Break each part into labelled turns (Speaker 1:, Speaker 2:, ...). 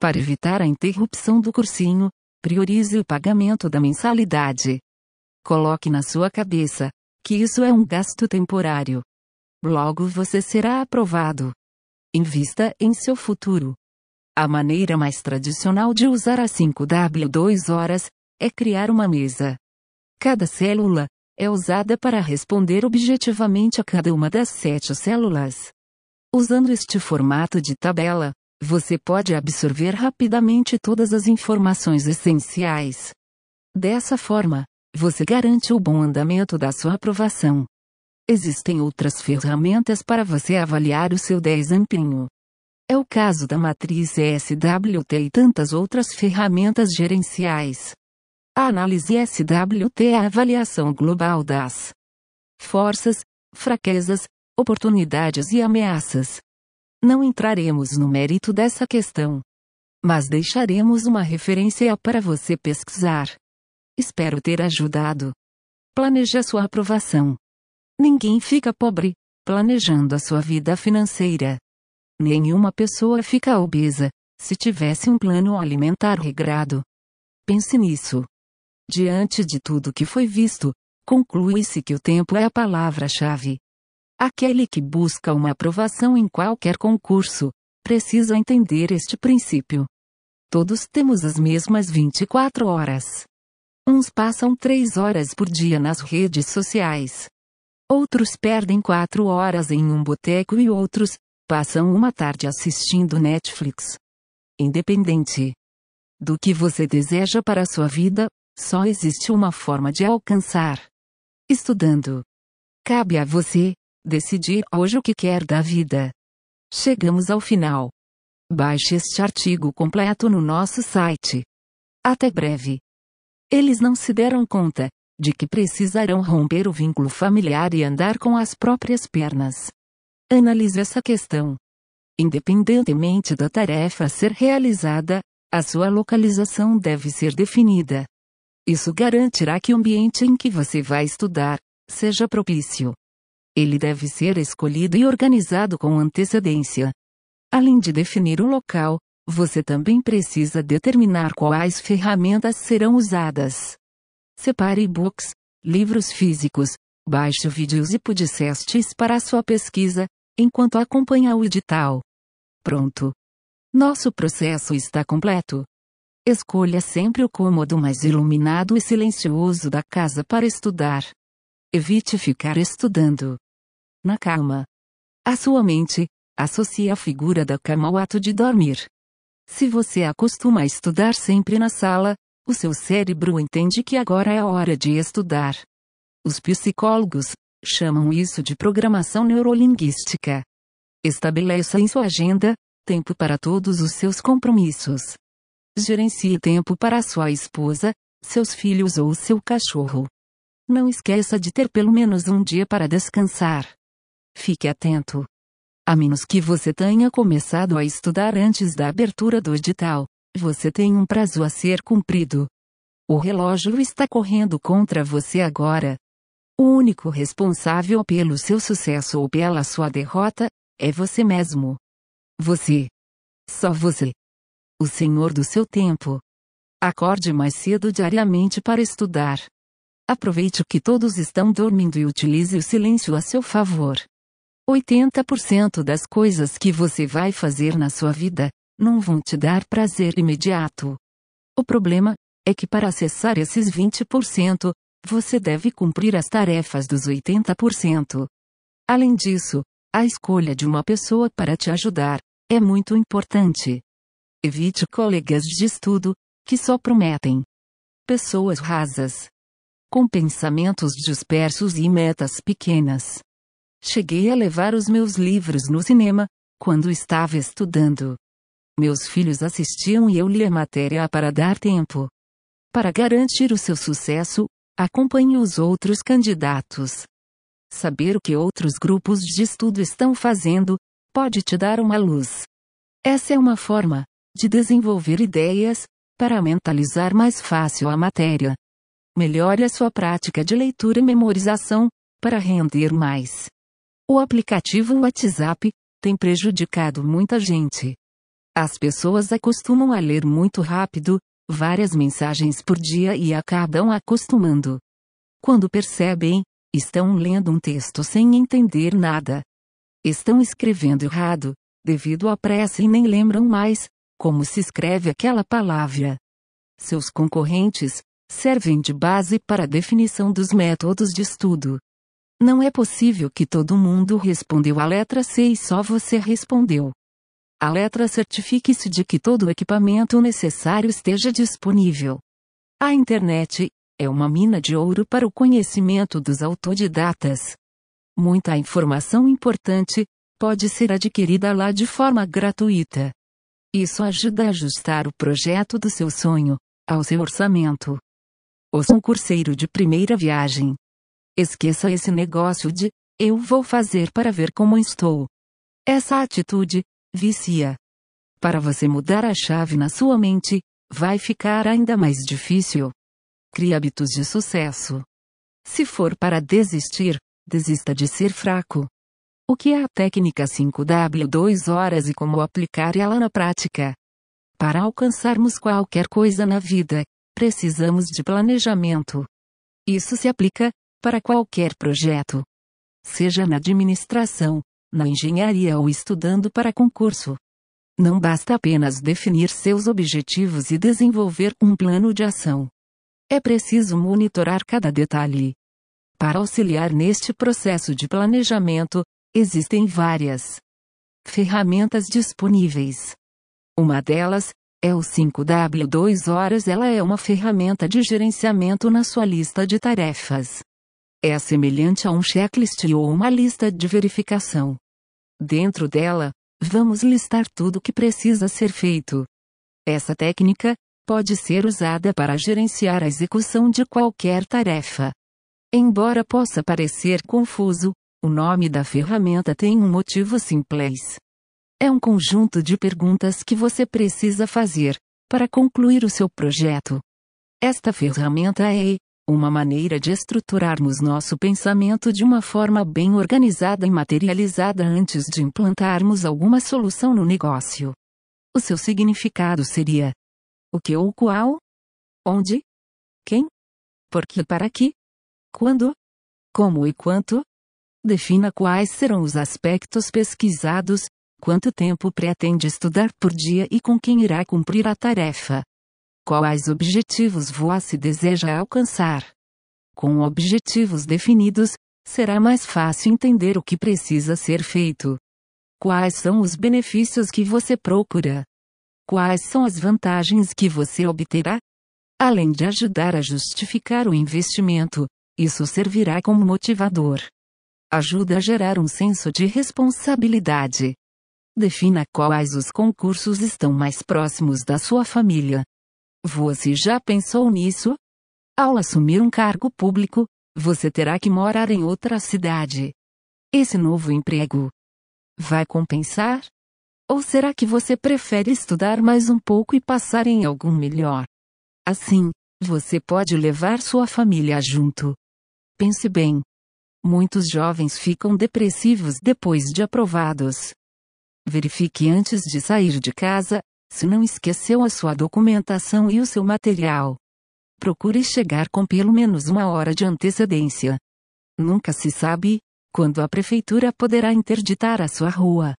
Speaker 1: Para evitar a interrupção do cursinho, priorize o pagamento da mensalidade. Coloque na sua cabeça que isso é um gasto temporário. Logo você será aprovado. Invista em seu futuro. A maneira mais tradicional de usar a 5W2 horas é criar uma mesa. Cada célula é usada para responder objetivamente a cada uma das sete células. Usando este formato de tabela, você pode absorver rapidamente todas as informações essenciais. Dessa forma, você garante o bom andamento da sua aprovação. Existem outras ferramentas para você avaliar o seu desempenho. É o caso da matriz SWT e tantas outras ferramentas gerenciais. A análise SWT é a avaliação global das forças, fraquezas, oportunidades e ameaças. Não entraremos no mérito dessa questão. Mas deixaremos uma referência para você pesquisar. Espero ter ajudado. Planeje a sua aprovação. Ninguém fica pobre planejando a sua vida financeira. Nenhuma pessoa fica obesa se tivesse um plano alimentar regrado. Pense nisso. Diante de tudo que foi visto, conclui-se que o tempo é a palavra-chave. Aquele que busca uma aprovação em qualquer concurso, precisa entender este princípio. Todos temos as mesmas 24 horas. Uns passam 3 horas por dia nas redes sociais. Outros perdem 4 horas em um boteco e outros passam uma tarde assistindo Netflix. Independente do que você deseja para a sua vida, só existe uma forma de alcançar. Estudando. Cabe a você decidir hoje o que quer da vida. Chegamos ao final. Baixe este artigo completo no nosso site. Até breve. Eles não se deram conta de que precisarão romper o vínculo familiar e andar com as próprias pernas. Analise essa questão. Independentemente da tarefa a ser realizada, a sua localização deve ser definida. Isso garantirá que o ambiente em que você vai estudar seja propício. Ele deve ser escolhido e organizado com antecedência. Além de definir o local, você também precisa determinar quais ferramentas serão usadas. Separe e-books, livros físicos, baixe vídeos e podcasts para a sua pesquisa, enquanto acompanha o edital. Pronto. Nosso processo está completo. Escolha sempre o cômodo mais iluminado e silencioso da casa para estudar. Evite ficar estudando na cama. A sua mente associa a figura da cama ao ato de dormir. Se você acostuma a estudar sempre na sala, o seu cérebro entende que agora é a hora de estudar. Os psicólogos chamam isso de programação neurolinguística. Estabeleça em sua agenda tempo para todos os seus compromissos. Gerencie tempo para sua esposa, seus filhos ou seu cachorro. Não esqueça de ter pelo menos um dia para descansar. Fique atento. A menos que você tenha começado a estudar antes da abertura do edital, você tem um prazo a ser cumprido. O relógio está correndo contra você agora. O único responsável pelo seu sucesso ou pela sua derrota é você mesmo. Você. Só você. O senhor do seu tempo. Acorde mais cedo diariamente para estudar. Aproveite que todos estão dormindo e utilize o silêncio a seu favor. 80% das coisas que você vai fazer na sua vida não vão te dar prazer imediato. O problema é que para acessar esses 20%, você deve cumprir as tarefas dos 80%. Além disso, a escolha de uma pessoa para te ajudar é muito importante. Evite colegas de estudo que só prometem pessoas rasas com pensamentos dispersos e metas pequenas. Cheguei a levar os meus livros no cinema, quando estava estudando. Meus filhos assistiam e eu lia matéria para dar tempo. Para garantir o seu sucesso, acompanhe os outros candidatos. Saber o que outros grupos de estudo estão fazendo, pode te dar uma luz. Essa é uma forma de desenvolver ideias para mentalizar mais fácil a matéria. Melhore a sua prática de leitura e memorização, para render mais. O aplicativo WhatsApp tem prejudicado muita gente. As pessoas acostumam a ler muito rápido, várias mensagens por dia e acabam acostumando. Quando percebem, estão lendo um texto sem entender nada. Estão escrevendo errado, devido à pressa e nem lembram mais como se escreve aquela palavra. Seus concorrentes servem de base para a definição dos métodos de estudo. Não é possível que todo mundo respondeu a letra C e só você respondeu. A letra certifique-se de que todo o equipamento necessário esteja disponível. A internet é uma mina de ouro para o conhecimento dos autodidatas. Muita informação importante pode ser adquirida lá de forma gratuita. Isso ajuda a ajustar o projeto do seu sonho ao seu orçamento. O concurseiro de primeira viagem. Esqueça esse negócio de eu vou fazer para ver como estou. Essa atitude vicia. Para você mudar a chave na sua mente, vai ficar ainda mais difícil. Crie hábitos de sucesso. Se for para desistir, desista de ser fraco. O que é a técnica 5W 2 horas e como aplicar ela na prática? Para alcançarmos qualquer coisa na vida, precisamos de planejamento. Isso se aplica para qualquer projeto. Seja na administração, na engenharia ou estudando para concurso. Não basta apenas definir seus objetivos e desenvolver um plano de ação. É preciso monitorar cada detalhe. Para auxiliar neste processo de planejamento, existem várias ferramentas disponíveis. Uma delas é o 5W2 Horas. Ela é uma ferramenta de gerenciamento na sua lista de tarefas. É semelhante a um checklist ou uma lista de verificação. Dentro dela, vamos listar tudo o que precisa ser feito. Essa técnica pode ser usada para gerenciar a execução de qualquer tarefa. Embora possa parecer confuso, o nome da ferramenta tem um motivo simples. É um conjunto de perguntas que você precisa fazer para concluir o seu projeto. Esta ferramenta é uma maneira de estruturarmos nosso pensamento de uma forma bem organizada e materializada antes de implantarmos alguma solução no negócio. O seu significado seria: o que ou qual? Onde? Quem? Por que para que? Quando? Como e quanto? Defina quais serão os aspectos pesquisados, quanto tempo pretende estudar por dia e com quem irá cumprir a tarefa. Quais objetivos você deseja alcançar? Com objetivos definidos, será mais fácil entender o que precisa ser feito. Quais são os benefícios que você procura? Quais são as vantagens que você obterá? Além de ajudar a justificar o investimento, isso servirá como motivador ajuda a gerar um senso de responsabilidade. Defina quais os concursos estão mais próximos da sua família. Você já pensou nisso? Ao assumir um cargo público, você terá que morar em outra cidade. Esse novo emprego vai compensar? Ou será que você prefere estudar mais um pouco e passar em algum melhor? Assim, você pode levar sua família junto. Pense bem. Muitos jovens ficam depressivos depois de aprovados. Verifique antes de sair de casa, se não esqueceu a sua documentação e o seu material. Procure chegar com pelo menos uma hora de antecedência. Nunca se sabe quando a prefeitura poderá interditar a sua rua.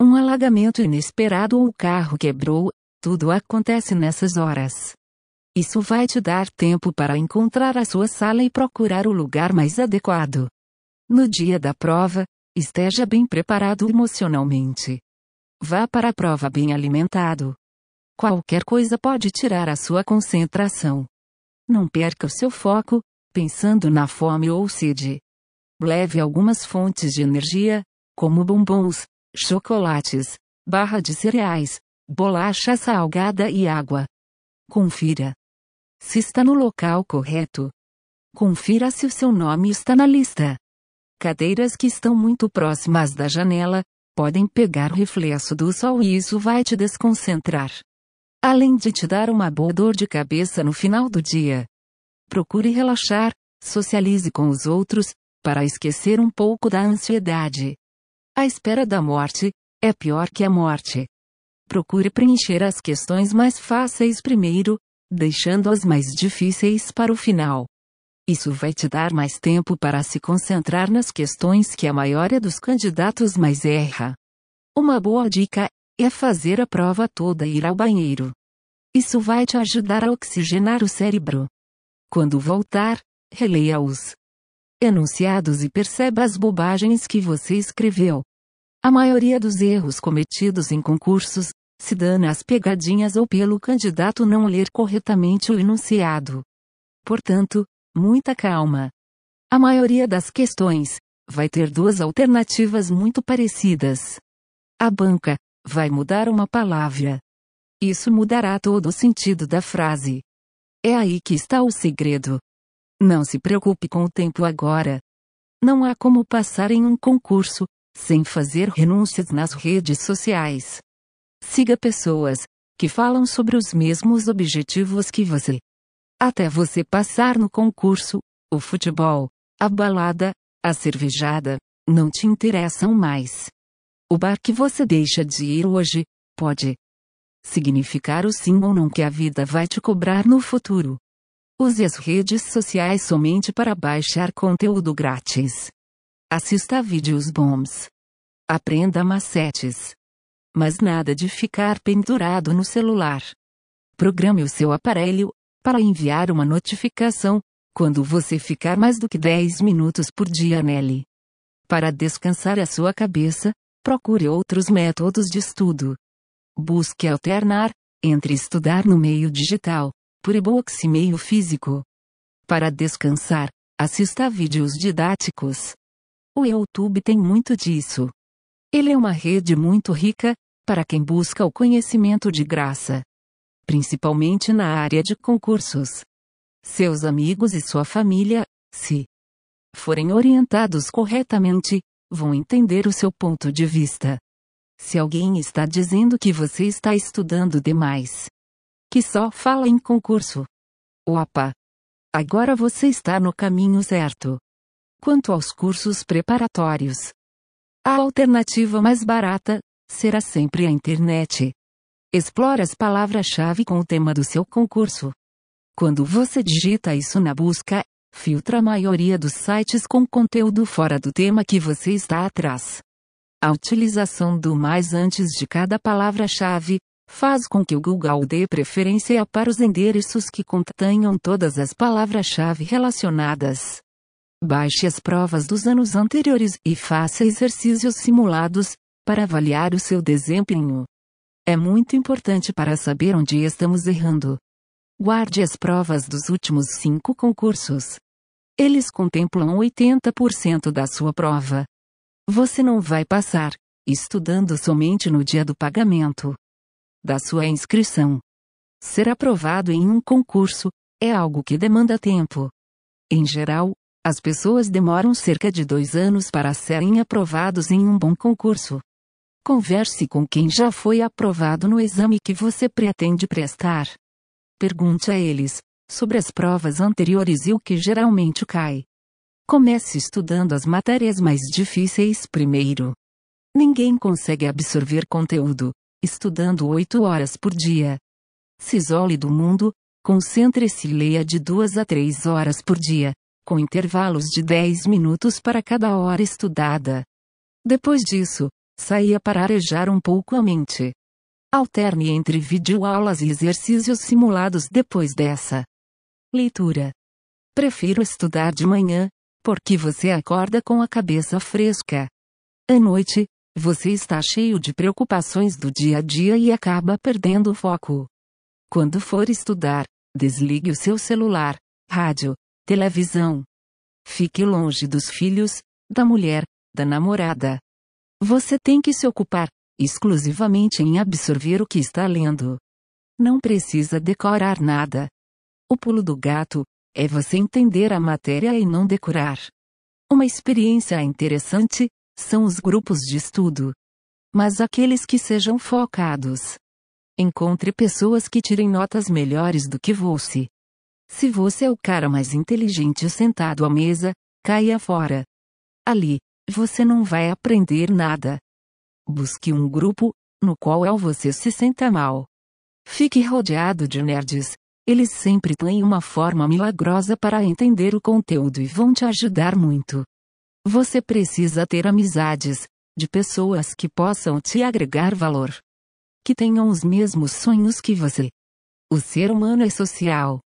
Speaker 1: Um alagamento inesperado ou o carro quebrou, tudo acontece nessas horas. Isso vai te dar tempo para encontrar a sua sala e procurar o lugar mais adequado. No dia da prova, esteja bem preparado emocionalmente. Vá para a prova bem alimentado. Qualquer coisa pode tirar a sua concentração. Não perca o seu foco, pensando na fome ou sede. Leve algumas fontes de energia, como bombons, chocolates, barra de cereais, bolacha salgada e água. Confira se está no local correto. Confira se o seu nome está na lista. Cadeiras que estão muito próximas da janela podem pegar o reflexo do sol e isso vai te desconcentrar. Além de te dar uma boa dor de cabeça no final do dia. Procure relaxar, socialize com os outros, para esquecer um pouco da ansiedade. A espera da morte é pior que a morte. procure preencher as questões mais fáceis primeiro, deixando as mais difíceis para o final. Isso vai te dar mais tempo para se concentrar nas questões que a maioria dos candidatos mais erra. Uma boa dica é fazer a prova toda e ir ao banheiro. Isso vai te ajudar a oxigenar o cérebro. Quando voltar, releia os enunciados e perceba as bobagens que você escreveu. A maioria dos erros cometidos em concursos se dá nas pegadinhas ou pelo candidato não ler corretamente o enunciado. Portanto, muita calma. A maioria das questões vai ter duas alternativas muito parecidas. A banca vai mudar uma palavra. Isso mudará todo o sentido da frase. É aí que está o segredo. Não se preocupe com o tempo agora. Não há como passar em um concurso sem fazer renúncias nas redes sociais. Siga pessoas que falam sobre os mesmos objetivos que você. Até você passar no concurso, o futebol, a balada, a cervejada, não te interessam mais. O bar que você deixa de ir hoje, pode significar o sim ou não que a vida vai te cobrar no futuro. Use as redes sociais somente para baixar conteúdo grátis. Assista vídeos bons. Aprenda macetes. Mas nada de ficar pendurado no celular. Programe o seu aparelho, para enviar uma notificação, quando você ficar mais do que 10 minutos por dia nele. Para descansar a sua cabeça, procure outros métodos de estudo. Busque alternar entre estudar no meio digital, por e-books e meio físico. Para descansar, assista a vídeos didáticos. O YouTube tem muito disso. Ele é uma rede muito rica, para quem busca o conhecimento de graça principalmente na área de concursos. Seus amigos e sua família, se forem orientados corretamente, vão entender o seu ponto de vista. Se alguém está dizendo que você está estudando demais, que só fala em concurso. Opa! Agora você está no caminho certo. Quanto aos cursos preparatórios, a alternativa mais barata será sempre a internet. Explore as palavras-chave com o tema do seu concurso. Quando você digita isso na busca, filtra a maioria dos sites com conteúdo fora do tema que você está atrás. A utilização do mais antes de cada palavra-chave faz com que o Google dê preferência para os endereços que contenham todas as palavras-chave relacionadas. Baixe as provas dos anos anteriores e faça exercícios simulados para avaliar o seu desempenho. É muito importante para saber onde estamos errando. Guarde as provas dos últimos cinco concursos. Eles contemplam 80% da sua prova. Você não vai passar, estudando somente no dia do pagamento da sua inscrição. Ser aprovado em um concurso é algo que demanda tempo. Em geral, as pessoas demoram cerca de dois anos para serem aprovados em um bom concurso. Converse com quem já foi aprovado no exame que você pretende prestar. Pergunte a eles sobre as provas anteriores e o que geralmente cai. Comece estudando as matérias mais difíceis primeiro. Ninguém consegue absorver conteúdo estudando oito horas por dia. Se isole do mundo, concentre-se e leia de duas a três horas por dia, com intervalos de dez minutos para cada hora estudada. Depois disso, Saía para arejar um pouco a mente. Alterne entre videoaulas e exercícios simulados depois dessa leitura. Prefiro estudar de manhã, porque você acorda com a cabeça fresca. À noite, você está cheio de preocupações do dia a dia e acaba perdendo o foco. Quando for estudar, desligue o seu celular, rádio, televisão. Fique longe dos filhos, da mulher, da namorada. Você tem que se ocupar exclusivamente em absorver o que está lendo. Não precisa decorar nada. O pulo do gato é você entender a matéria e não decorar. Uma experiência interessante são os grupos de estudo. Mas aqueles que sejam focados. Encontre pessoas que tirem notas melhores do que você. Se você é o cara mais inteligente sentado à mesa, caia fora. Ali, você não vai aprender nada. Busque um grupo, no qual você se senta mal. Fique rodeado de nerds. Eles sempre têm uma forma milagrosa para entender o conteúdo e vão te ajudar muito. Você precisa ter amizades, de pessoas que possam te agregar valor. Que tenham os mesmos sonhos que você. O ser humano é social.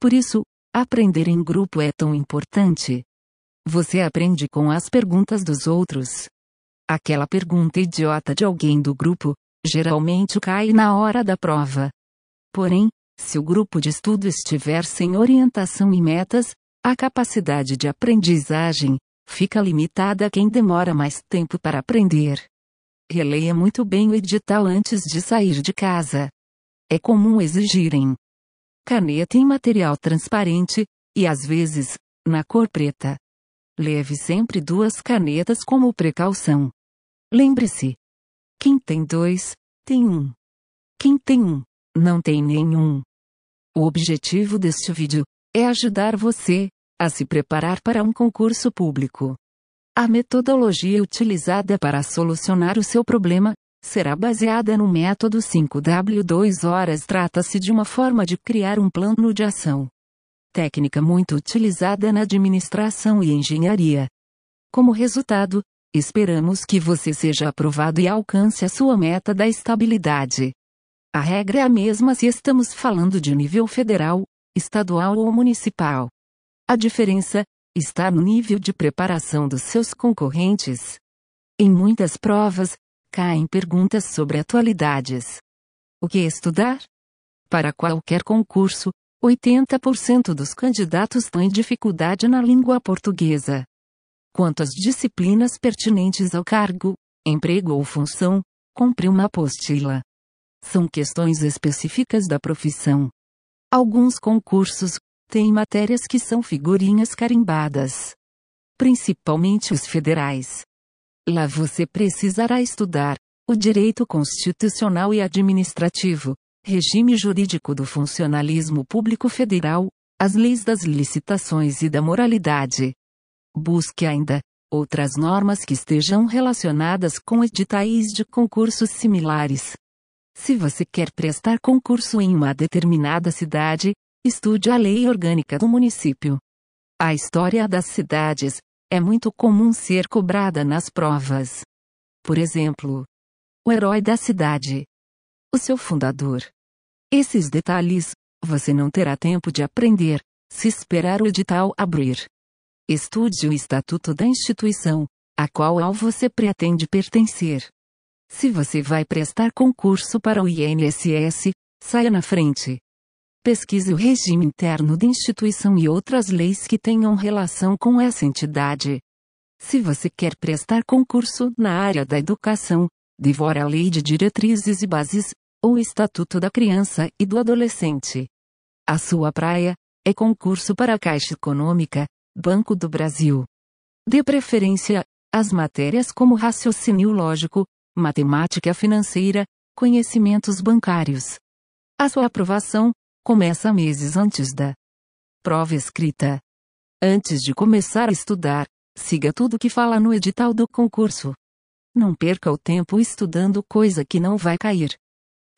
Speaker 1: Por isso, aprender em grupo é tão importante. Você aprende com as perguntas dos outros. Aquela pergunta idiota de alguém do grupo, geralmente cai na hora da prova. Porém, se o grupo de estudo estiver sem orientação e metas, a capacidade de aprendizagem fica limitada a quem demora mais tempo para aprender. Releia muito bem o edital antes de sair de casa. É comum exigirem caneta em material transparente, e às vezes, na cor preta. Leve sempre duas canetas como precaução. Lembre-se: quem tem dois, tem um. Quem tem um, não tem nenhum. O objetivo deste vídeo é ajudar você a se preparar para um concurso público. A metodologia utilizada para solucionar o seu problema será baseada no método 5W2 horas. Trata-se de uma forma de criar um plano de ação. Técnica muito utilizada na administração e engenharia. Como resultado, esperamos que você seja aprovado e alcance a sua meta da estabilidade. A regra é a mesma se estamos falando de nível federal, estadual ou municipal. A diferença está no nível de preparação dos seus concorrentes. Em muitas provas, caem perguntas sobre atualidades. O que estudar? Para qualquer concurso, 80% dos candidatos têm dificuldade na língua portuguesa. Quanto às disciplinas pertinentes ao cargo, emprego ou função, compre uma apostila. São questões específicas da profissão. Alguns concursos têm matérias que são figurinhas carimbadas. Principalmente os federais. Lá você precisará estudar o direito constitucional e administrativo, regime jurídico do funcionalismo público federal, as leis das licitações e da moralidade. Busque ainda outras normas que estejam relacionadas com editais de concursos similares. Se você quer prestar concurso em uma determinada cidade, estude a lei orgânica do município. A história das cidades é muito comum ser cobrada nas provas. Por exemplo, o herói da cidade, o seu fundador. Esses detalhes, você não terá tempo de aprender, se esperar o edital abrir. Estude o estatuto da instituição, a qual você pretende pertencer. Se você vai prestar concurso para o INSS, saia na frente. Pesquise o regime interno da instituição e outras leis que tenham relação com essa entidade. Se você quer prestar concurso na área da educação, devore a Lei de Diretrizes e Bases, ou Estatuto da Criança e do Adolescente. A sua praia é concurso para a Caixa Econômica, Banco do Brasil. Dê preferência às matérias como raciocínio lógico, matemática financeira, conhecimentos bancários. A sua aprovação começa meses antes da prova escrita. Antes de começar a estudar, siga tudo que fala no edital do concurso. Não perca o tempo estudando coisa que não vai cair.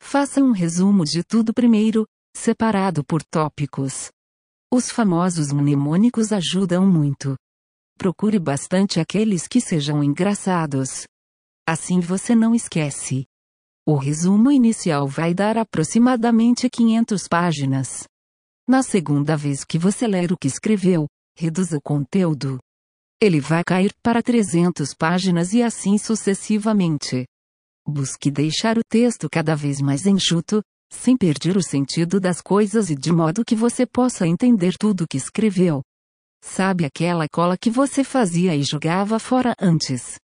Speaker 1: Faça um resumo de tudo primeiro, separado por tópicos. Os famosos mnemônicos ajudam muito. Procure bastante aqueles que sejam engraçados. Assim você não esquece. O resumo inicial vai dar aproximadamente 500 páginas. Na segunda vez que você ler o que escreveu, reduza o conteúdo. Ele vai cair para 300 páginas e assim sucessivamente. Busque deixar o texto cada vez mais enxuto, sem perder o sentido das coisas e de modo que você possa entender tudo que escreveu. Sabe aquela cola que você fazia e jogava fora antes?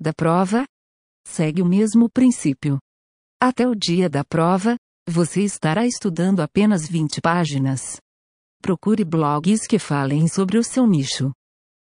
Speaker 1: Da prova? Segue o mesmo princípio. Até o dia da prova, você estará estudando apenas 20 páginas. Procure blogs que falem sobre o seu nicho.